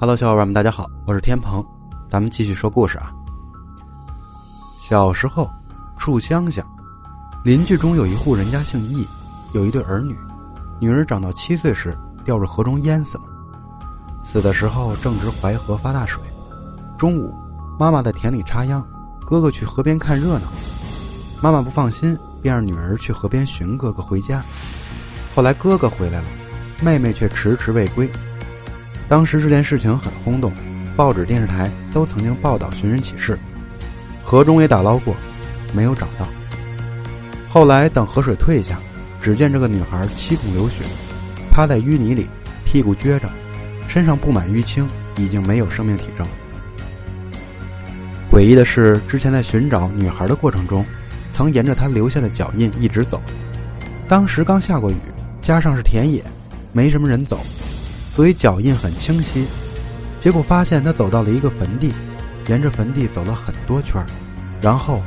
Hello，小伙伴们，大家好，我是天鹏，咱们继续说故事啊。小时候，住乡下，邻居中有一户人家姓易，有一对儿女，女儿长到七岁时掉入河中淹死了，死的时候正值淮河发大水。中午，妈妈在田里插秧，哥哥去河边看热闹，妈妈不放心，便让女儿去河边寻哥哥回家。后来哥哥回来了，妹妹却迟迟未归。当时这件事情很轰动，报纸、电视台都曾经报道寻人启事，河中也打捞过，没有找到。后来等河水退下，只见这个女孩七孔流血，趴在淤泥里，屁股撅着，身上布满淤青，已经没有生命体征。诡异的是，之前在寻找女孩的过程中，曾沿着她留下的脚印一直走。当时刚下过雨，加上是田野，没什么人走。所以脚印很清晰，结果发现他走到了一个坟地，沿着坟地走了很多圈然后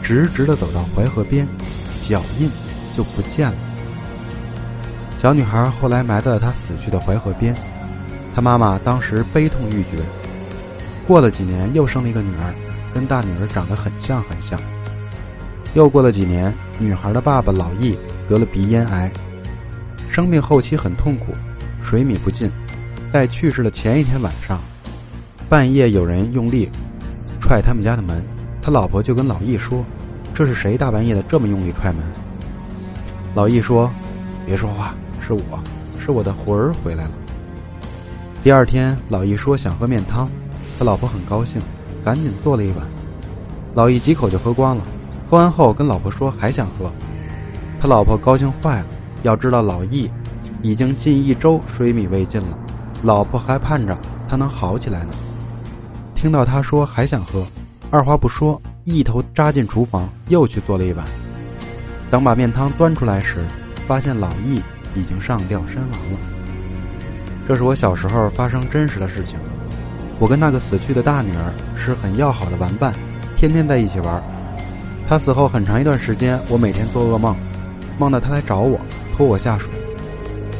直直的走到淮河边，脚印就不见了。小女孩后来埋在了她死去的淮河边，她妈妈当时悲痛欲绝。过了几年，又生了一个女儿，跟大女儿长得很像很像。又过了几年，女孩的爸爸老易得了鼻咽癌，生病后期很痛苦。水米不进，在去世的前一天晚上，半夜有人用力踹他们家的门，他老婆就跟老易说：“这是谁大半夜的这么用力踹门？”老易说：“别说话，是我，是我的魂儿回来了。”第二天，老易说想喝面汤，他老婆很高兴，赶紧做了一碗，老易几口就喝光了。喝完后跟老婆说还想喝，他老婆高兴坏了，要知道老易。已经近一周水米未进了，老婆还盼着他能好起来呢。听到他说还想喝，二话不说，一头扎进厨房，又去做了一碗。等把面汤端出来时，发现老易已经上吊身亡了。这是我小时候发生真实的事情。我跟那个死去的大女儿是很要好的玩伴，天天在一起玩。她死后很长一段时间，我每天做噩梦，梦到她来找我，拖我下水。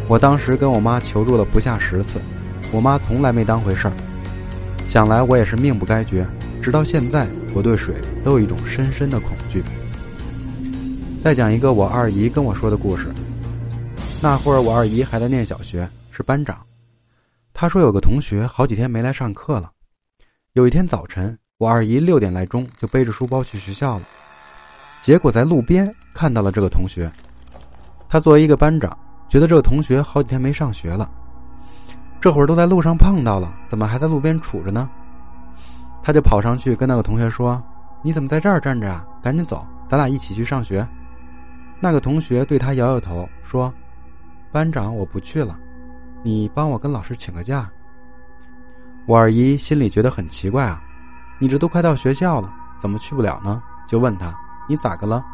我当时跟我妈求助了不下十次，我妈从来没当回事儿。想来我也是命不该绝，直到现在，我对水都有一种深深的恐惧。再讲一个我二姨跟我说的故事。那会儿我二姨还在念小学，是班长。她说有个同学好几天没来上课了。有一天早晨，我二姨六点来钟就背着书包去学校了，结果在路边看到了这个同学。他作为一个班长。觉得这个同学好几天没上学了，这会儿都在路上碰到了，怎么还在路边杵着呢？他就跑上去跟那个同学说：“你怎么在这儿站着啊？赶紧走，咱俩一起去上学。”那个同学对他摇摇头说：“班长，我不去了，你帮我跟老师请个假。”我二姨心里觉得很奇怪啊，你这都快到学校了，怎么去不了呢？就问他：“你咋个了？”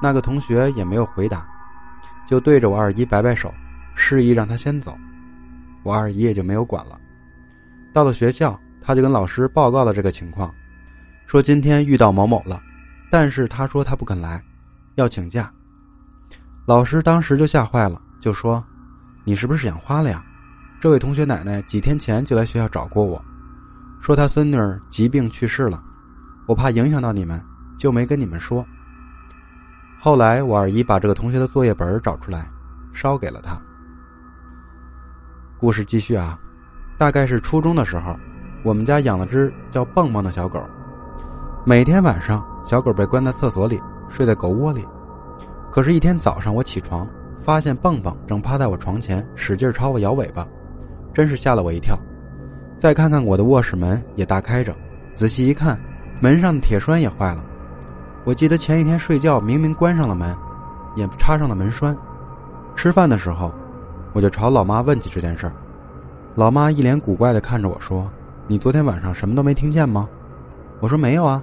那个同学也没有回答。就对着我二姨摆摆手，示意让她先走，我二姨也就没有管了。到了学校，他就跟老师报告了这个情况，说今天遇到某某了，但是他说他不肯来，要请假。老师当时就吓坏了，就说：“你是不是眼花了呀？这位同学奶奶几天前就来学校找过我，说他孙女儿疾病去世了，我怕影响到你们，就没跟你们说。”后来，我二姨把这个同学的作业本找出来，烧给了他。故事继续啊，大概是初中的时候，我们家养了只叫蹦蹦的小狗。每天晚上，小狗被关在厕所里，睡在狗窝里。可是，一天早上我起床，发现蹦蹦正趴在我床前，使劲朝我摇尾巴，真是吓了我一跳。再看看我的卧室门也大开着，仔细一看，门上的铁栓也坏了。我记得前一天睡觉明明关上了门，也插上了门栓。吃饭的时候，我就朝老妈问起这件事儿。老妈一脸古怪的看着我说：“你昨天晚上什么都没听见吗？”我说：“没有啊。”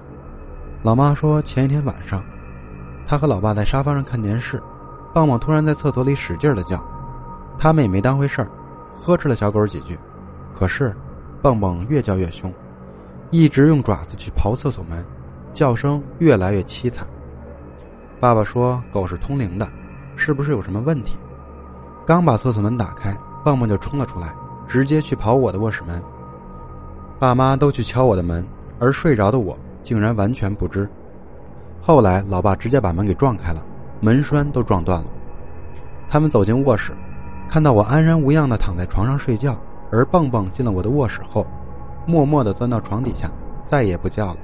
老妈说：“前一天晚上，她和老爸在沙发上看电视，棒棒突然在厕所里使劲的叫，他们也没当回事儿，呵斥了小狗几句。可是，棒棒越叫越凶，一直用爪子去刨厕所门。”叫声越来越凄惨。爸爸说：“狗是通灵的，是不是有什么问题？”刚把厕所门打开，蹦蹦就冲了出来，直接去跑我的卧室门。爸妈都去敲我的门，而睡着的我竟然完全不知。后来，老爸直接把门给撞开了，门栓都撞断了。他们走进卧室，看到我安然无恙的躺在床上睡觉，而蹦蹦进了我的卧室后，默默的钻到床底下，再也不叫了。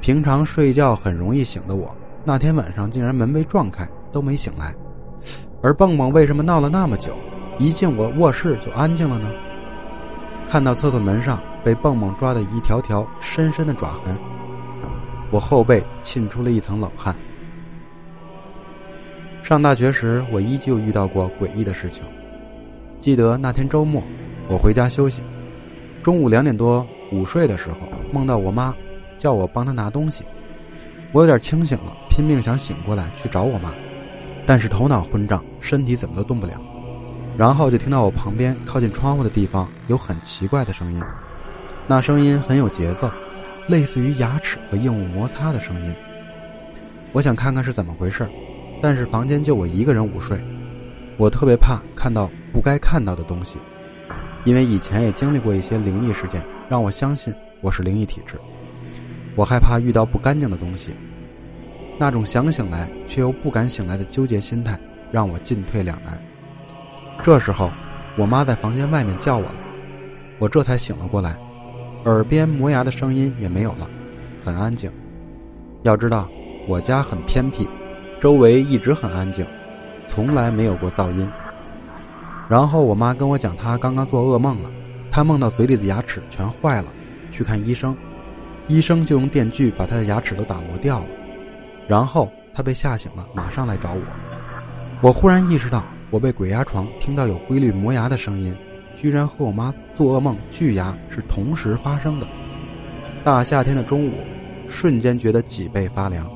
平常睡觉很容易醒的我，那天晚上竟然门被撞开都没醒来。而蹦蹦为什么闹了那么久，一进我卧室就安静了呢？看到厕所门上被蹦蹦抓的一条条深深的爪痕。我后背沁出了一层冷汗。上大学时，我依旧遇到过诡异的事情。记得那天周末，我回家休息，中午两点多午睡的时候，梦到我妈叫我帮他拿东西。我有点清醒了，拼命想醒过来去找我妈，但是头脑昏胀，身体怎么都动不了。然后就听到我旁边靠近窗户的地方有很奇怪的声音，那声音很有节奏。类似于牙齿和硬物摩擦的声音，我想看看是怎么回事，但是房间就我一个人午睡，我特别怕看到不该看到的东西，因为以前也经历过一些灵异事件，让我相信我是灵异体质。我害怕遇到不干净的东西，那种想醒来却又不敢醒来的纠结心态，让我进退两难。这时候，我妈在房间外面叫我了，我这才醒了过来。耳边磨牙的声音也没有了，很安静。要知道，我家很偏僻，周围一直很安静，从来没有过噪音。然后我妈跟我讲，她刚刚做噩梦了，她梦到嘴里的牙齿全坏了，去看医生，医生就用电锯把他的牙齿都打磨掉了。然后他被吓醒了，马上来找我。我忽然意识到，我被鬼压床，听到有规律磨牙的声音。居然和我妈做噩梦锯牙是同时发生的。大夏天的中午，瞬间觉得脊背发凉。